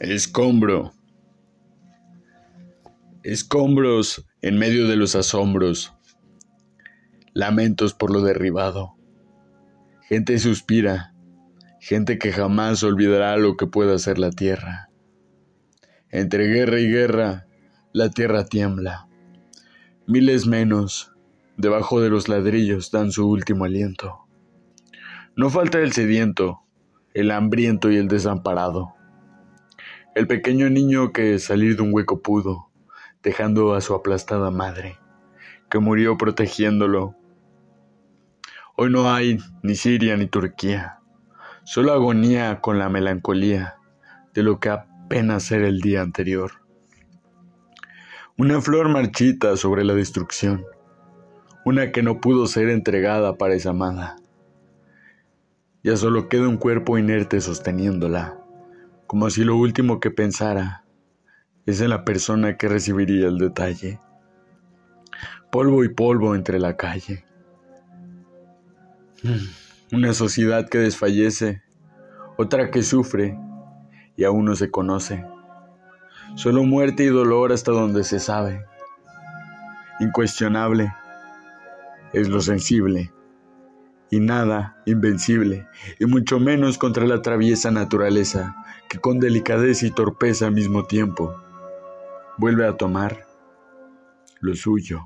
Escombro. Escombros en medio de los asombros. Lamentos por lo derribado. Gente suspira. Gente que jamás olvidará lo que puede hacer la tierra. Entre guerra y guerra, la tierra tiembla. Miles menos, debajo de los ladrillos, dan su último aliento. No falta el sediento, el hambriento y el desamparado el pequeño niño que salir de un hueco pudo, dejando a su aplastada madre, que murió protegiéndolo. Hoy no hay ni Siria ni Turquía, solo agonía con la melancolía de lo que apenas era el día anterior. Una flor marchita sobre la destrucción, una que no pudo ser entregada para esa amada. Ya solo queda un cuerpo inerte sosteniéndola como si lo último que pensara es en la persona que recibiría el detalle. Polvo y polvo entre la calle. Hmm, una sociedad que desfallece, otra que sufre y aún no se conoce. Solo muerte y dolor hasta donde se sabe. Incuestionable es lo sensible y nada invencible, y mucho menos contra la traviesa naturaleza, que con delicadeza y torpeza al mismo tiempo vuelve a tomar lo suyo.